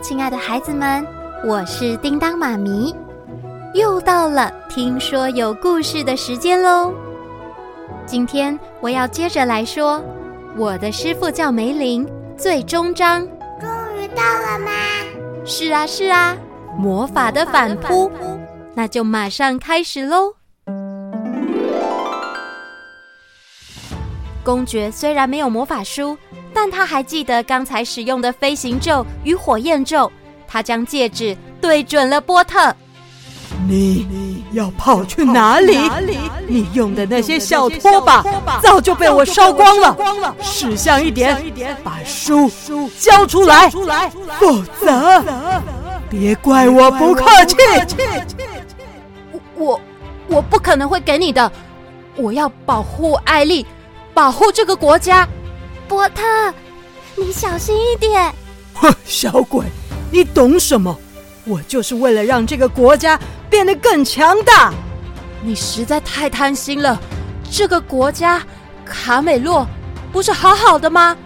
亲爱的孩子们，我是叮当妈咪，又到了听说有故事的时间喽。今天我要接着来说，我的师傅叫梅林，最终章。终于到了吗？是啊，是啊，魔法的反扑，那就马上开始喽。公爵虽然没有魔法书。但他还记得刚才使用的飞行咒与火焰咒，他将戒指对准了波特。你要跑去哪里？哪里？你用的那些小拖把早就被我烧光了。识相一点，把书交出来，否则别怪我不客气。我我不可能会给你的，我要保护艾丽，保护这个国家。波特，你小心一点！哼，小鬼，你懂什么？我就是为了让这个国家变得更强大。你实在太贪心了。这个国家卡美洛不是好好的吗？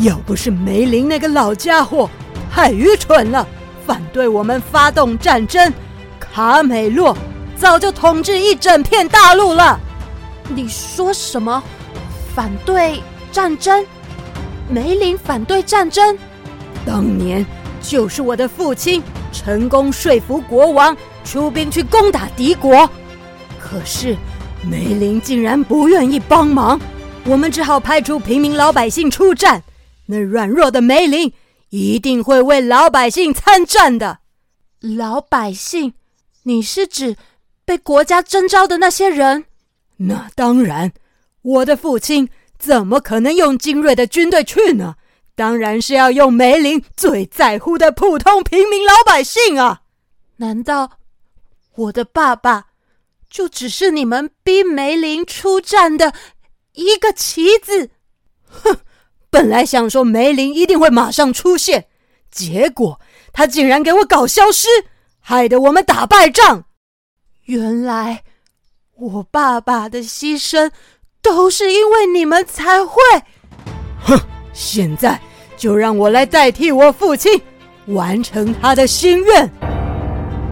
要不是梅林那个老家伙太愚蠢了，反对我们发动战争，卡美洛早就统治一整片大陆了。你说什么？反对？战争，梅林反对战争。当年就是我的父亲成功说服国王出兵去攻打敌国，可是梅林竟然不愿意帮忙，我们只好派出平民老百姓出战。那软弱的梅林一定会为老百姓参战的。老百姓，你是指被国家征召的那些人？那当然，我的父亲。怎么可能用精锐的军队去呢？当然是要用梅林最在乎的普通平民老百姓啊！难道我的爸爸就只是你们逼梅林出战的一个棋子？哼！本来想说梅林一定会马上出现，结果他竟然给我搞消失，害得我们打败仗。原来我爸爸的牺牲。都是因为你们才会。哼！现在就让我来代替我父亲，完成他的心愿。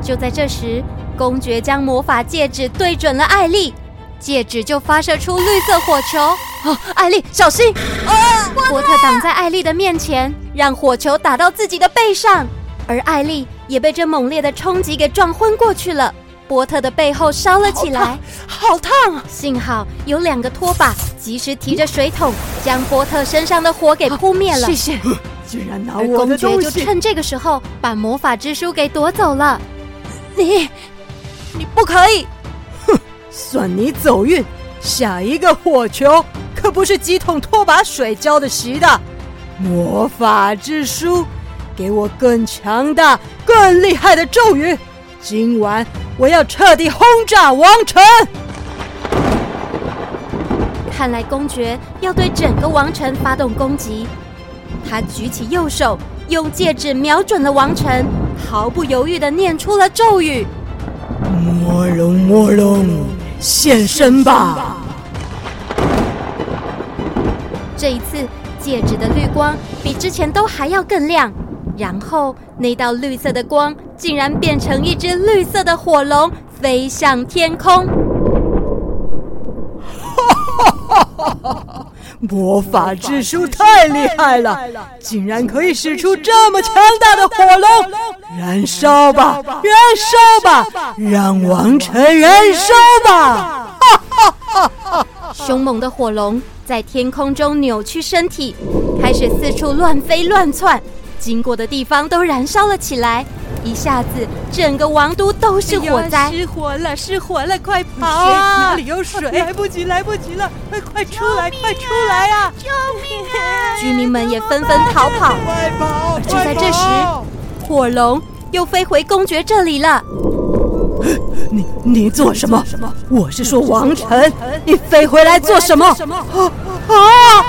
就在这时，公爵将魔法戒指对准了艾丽，戒指就发射出绿色火球。哦，艾丽，小心！啊！波特挡在艾丽的面前，让火球打到自己的背上，而艾丽也被这猛烈的冲击给撞昏过去了。波特的背后烧了起来，好烫，好烫啊！幸好有两个拖把及时提着水桶，将波特身上的火给扑灭了。谢谢。竟然拿我的东西！公爵就趁这个时候把魔法之书给夺走了。你，你不可以！哼，算你走运。下一个火球可不是几桶拖把水浇的熄的。魔法之书，给我更强大、更厉害的咒语。今晚我要彻底轰炸王城！看来公爵要对整个王城发动攻击。他举起右手，用戒指瞄准了王城，毫不犹豫的念出了咒语：“魔龙，魔龙，现身吧！”这一次，戒指的绿光比之前都还要更亮。然后，那道绿色的光竟然变成一只绿色的火龙，飞向天空。哈哈哈哈！魔法之书太厉害了，竟然可以使出这么强大的火龙！燃烧吧，燃烧吧，让王城燃烧吧！哈哈哈哈！凶猛的火龙在天空中扭曲身体，开始四处乱飞乱窜。经过的地方都燃烧了起来，一下子整个王都都是火灾，失火了，失火了，快跑啊！哪里有水？来不及，来不及了，快快出来，快出来啊！救命啊！居民们也纷纷逃跑。快跑！而就在这时，火龙又飞回公爵这里了。你你做什么？我是说王臣，你飞回来做什么？啊啊啊！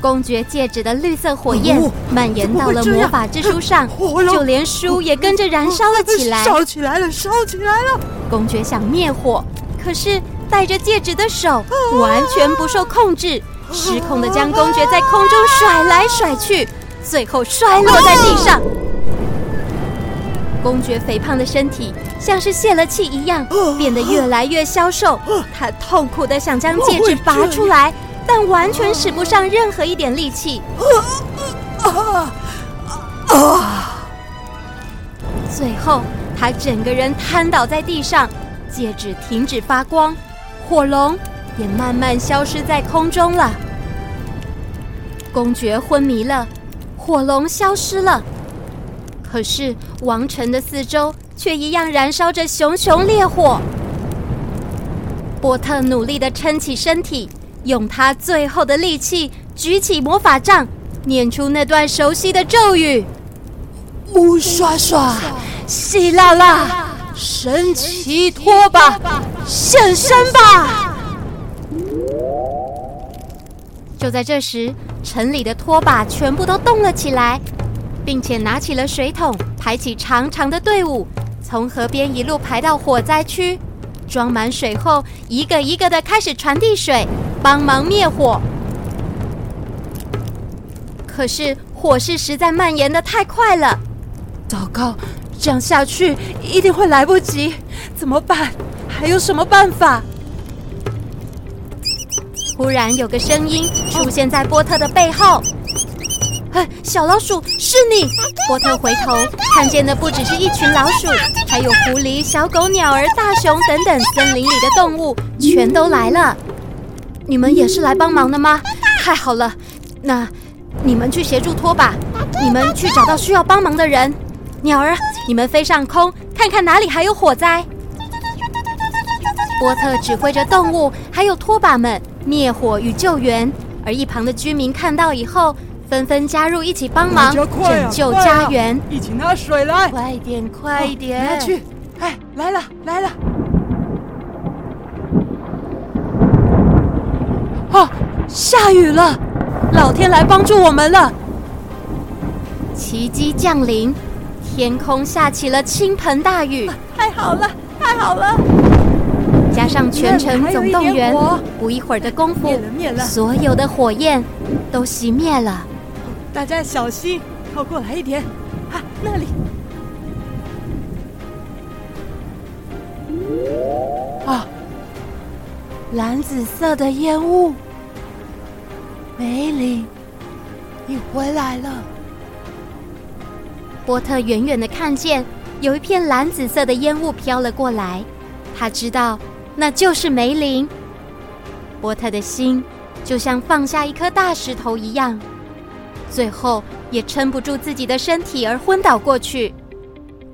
公爵戒指的绿色火焰蔓延到了魔法之书上，就连书也跟着燃烧了起来。烧起来了，烧起来了！公爵想灭火，可是戴着戒指的手完全不受控制，失控的将公爵在空中甩来甩去，最后摔落在地上。公爵肥胖的身体像是泄了气一样，变得越来越消瘦。他痛苦的想将戒指拔出来，但完全使不上任何一点力气。啊啊！最后，他整个人瘫倒在地上，戒指停止发光，火龙也慢慢消失在空中了。公爵昏迷了，火龙消失了。可是王城的四周却一样燃烧着熊熊烈火。波特努力的撑起身体，用他最后的力气举起魔法杖，念出那段熟悉的咒语：“木刷刷，稀拉拉，神奇拖把，现身吧！”就在这时，城里的拖把全部都动了起来。并且拿起了水桶，排起长长的队伍，从河边一路排到火灾区，装满水后，一个一个的开始传递水，帮忙灭火。可是火势实在蔓延的太快了，糟糕，这样下去一定会来不及，怎么办？还有什么办法？忽然有个声音出现在波特的背后。小老鼠，是你！波特回头看见的不只是一群老鼠，还有狐狸、小狗、鸟儿、大熊等等森林里的动物，全都来了。你们也是来帮忙的吗？太好了，那你们去协助拖把，你们去找到需要帮忙的人。鸟儿，你们飞上空，看看哪里还有火灾。波特指挥着动物还有拖把们灭火与救援，而一旁的居民看到以后，纷纷加入，一起帮忙拯救家园。一起拿水来，快点，快点，拿去！哎，来了，来了！啊，下雨了，老天来帮助我们了！奇迹降临，天空下起了倾盆大雨。太好了，太好了！加上全城总动员，不一会儿的功夫，所有的火焰都熄灭了。大家小心，靠过来一点。啊，那里。啊，蓝紫色的烟雾。梅林，你回来了。波特远远的看见有一片蓝紫色的烟雾飘了过来，他知道那就是梅林。波特的心就像放下一颗大石头一样。最后也撑不住自己的身体而昏倒过去，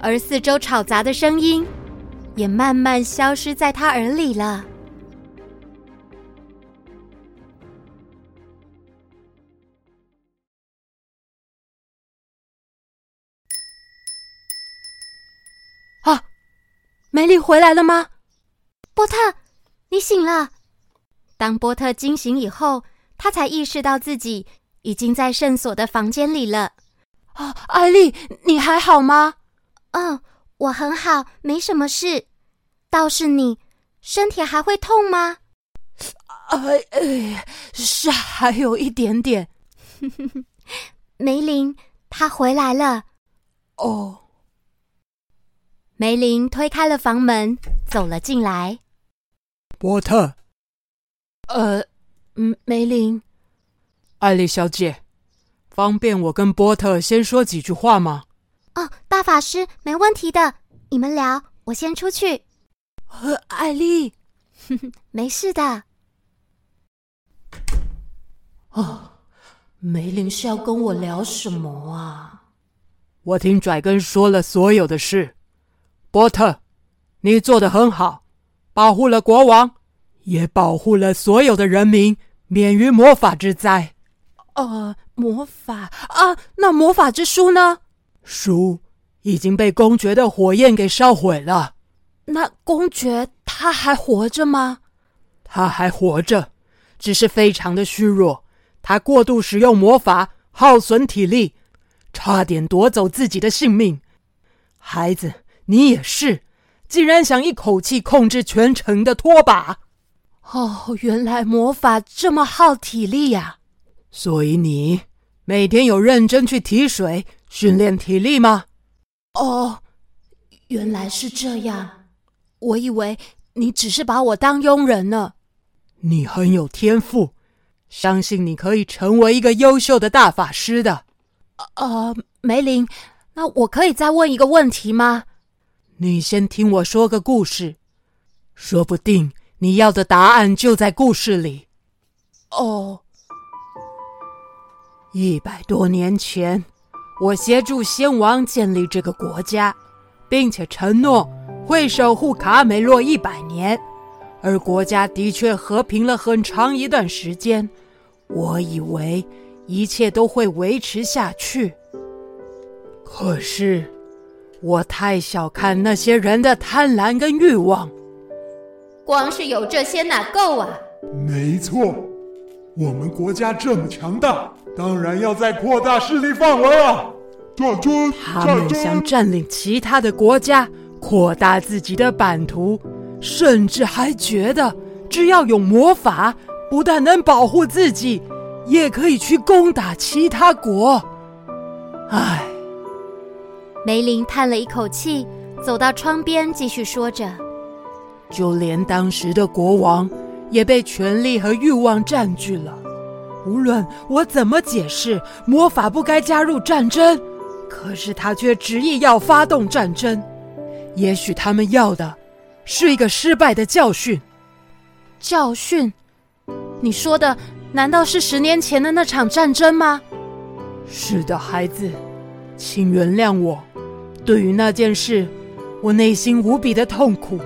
而四周吵杂的声音也慢慢消失在他耳里了。啊，梅丽回来了吗？波特，你醒了。当波特惊醒以后，他才意识到自己。已经在圣所的房间里了。啊，艾丽，你还好吗？嗯，我很好，没什么事。倒是你，身体还会痛吗？哎哎，是还有一点点。梅林，他回来了。哦。梅林推开了房门，走了进来。波特。呃，嗯，梅林。艾丽小姐，方便我跟波特先说几句话吗？哦，大法师，没问题的，你们聊，我先出去。呃艾丽，哼哼，没事的。哦，梅林是要跟我聊什么啊？我听拽根说了所有的事。波特，你做的很好，保护了国王，也保护了所有的人民，免于魔法之灾。呃，魔法啊，那魔法之书呢？书已经被公爵的火焰给烧毁了。那公爵他还活着吗？他还活着，只是非常的虚弱。他过度使用魔法，耗损体力，差点夺走自己的性命。孩子，你也是，竟然想一口气控制全城的拖把。哦，原来魔法这么耗体力呀！所以你每天有认真去提水训练体力吗？哦，原来是这样。我以为你只是把我当佣人呢。你很有天赋，相信你可以成为一个优秀的大法师的。呃，梅林，那我可以再问一个问题吗？你先听我说个故事，说不定你要的答案就在故事里。哦，一百多年前，我协助先王建立这个国家，并且承诺会守护卡美洛一百年。而国家的确和平了很长一段时间，我以为一切都会维持下去。可是，我太小看那些人的贪婪跟欲望。光是有这些哪够啊？没错，我们国家这么强大，当然要再扩大势力范围啊！战争，他们想占领其他的国家，扩大自己的版图。甚至还觉得，只要有魔法，不但能保护自己，也可以去攻打其他国。唉，梅林叹了一口气，走到窗边，继续说着：“就连当时的国王，也被权力和欲望占据了。无论我怎么解释，魔法不该加入战争，可是他却执意要发动战争。也许他们要的……”是一个失败的教训。教训？你说的难道是十年前的那场战争吗？是的，孩子，请原谅我。对于那件事，我内心无比的痛苦。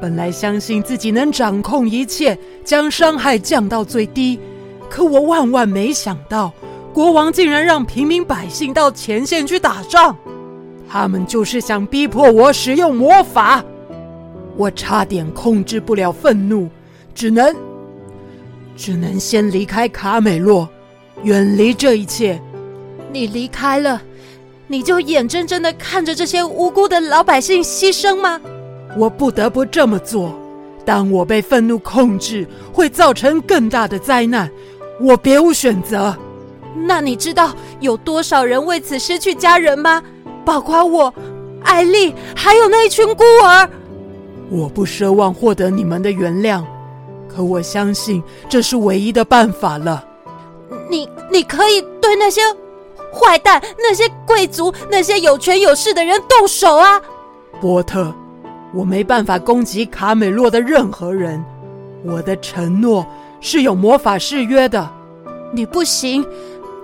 本来相信自己能掌控一切，将伤害降到最低，可我万万没想到，国王竟然让平民百姓到前线去打仗。他们就是想逼迫我使用魔法。我差点控制不了愤怒，只能，只能先离开卡美洛，远离这一切。你离开了，你就眼睁睁的看着这些无辜的老百姓牺牲吗？我不得不这么做。当我被愤怒控制，会造成更大的灾难，我别无选择。那你知道有多少人为此失去家人吗？包括我、艾丽，还有那一群孤儿。我不奢望获得你们的原谅，可我相信这是唯一的办法了。你你可以对那些坏蛋、那些贵族、那些有权有势的人动手啊！波特，我没办法攻击卡美洛的任何人。我的承诺是有魔法誓约的。你不行，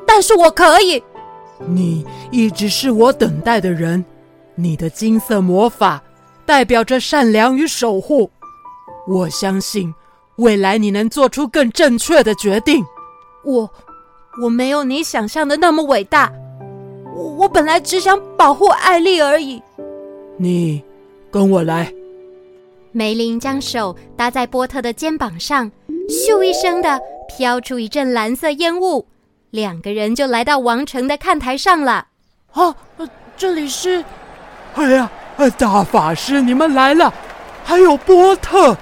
但是我可以。你一直是我等待的人，你的金色魔法。代表着善良与守护，我相信未来你能做出更正确的决定。我我没有你想象的那么伟大，我我本来只想保护艾丽而已。你跟我来。梅林将手搭在波特的肩膀上，咻一声的飘出一阵蓝色烟雾，两个人就来到王城的看台上了。啊，这里是？哎呀！大法师，你们来了！还有波特，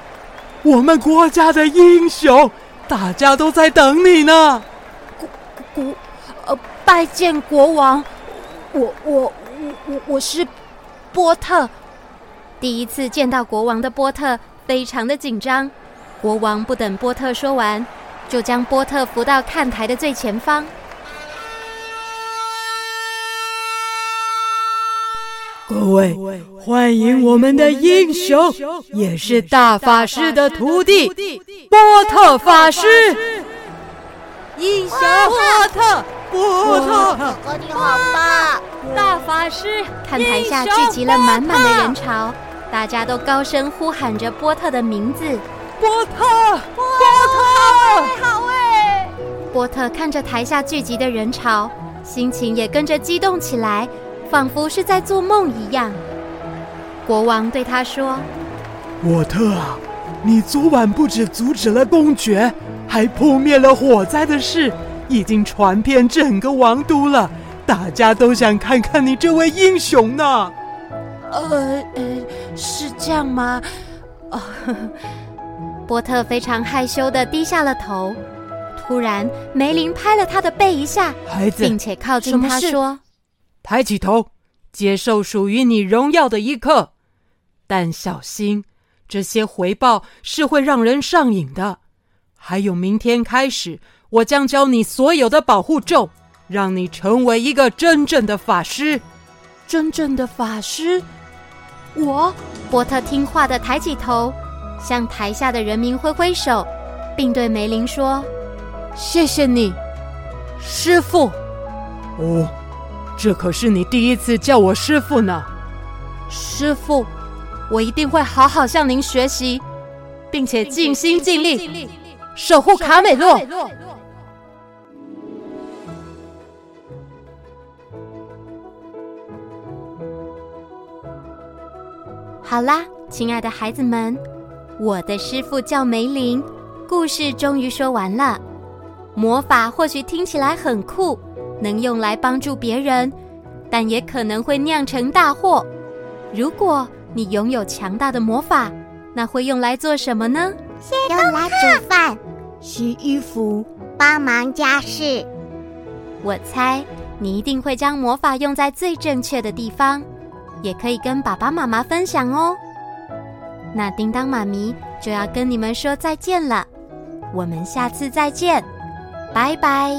我们国家的英雄，大家都在等你呢。国国，呃，拜见国王。我我我我我是波特。第一次见到国王的波特非常的紧张。国王不等波特说完，就将波特扶到看台的最前方。各位，欢迎我们的英雄，也是大法师的徒弟波特法师。英雄波特，波特，哥哥你好棒！大法师，看台下聚集了满满的人潮，大家都高声呼喊着波特的名字。波特，波特，你好哎！波特看着台下聚集的人潮，心情也跟着激动起来。仿佛是在做梦一样。国王对他说：“波特啊，你昨晚不止阻止了公爵，还扑灭了火灾的事，已经传遍整个王都了。大家都想看看你这位英雄呢。”呃呃，是这样吗？哦，波特非常害羞的低下了头。突然，梅林拍了他的背一下，孩子，并且靠近他说：“抬起头，接受属于你荣耀的一刻。但小心，这些回报是会让人上瘾的。还有，明天开始，我将教你所有的保护咒，让你成为一个真正的法师。真正的法师。”我波特听话的抬起头，向台下的人民挥挥手，并对梅林说：“谢谢你，师傅。”哦，这可是你第一次叫我师傅呢。师傅，我一定会好好向您学习，并且尽心尽力守护卡美洛。好啦，亲爱的孩子们，我的师傅叫梅林，故事终于说完了。魔法或许听起来很酷，能用来帮助别人，但也可能会酿成大祸。如果你拥有强大的魔法，那会用来做什么呢？用来煮饭、洗衣服、帮忙家事。我猜你一定会将魔法用在最正确的地方。也可以跟爸爸妈妈分享哦。那叮当妈咪就要跟你们说再见了，我们下次再见，拜拜。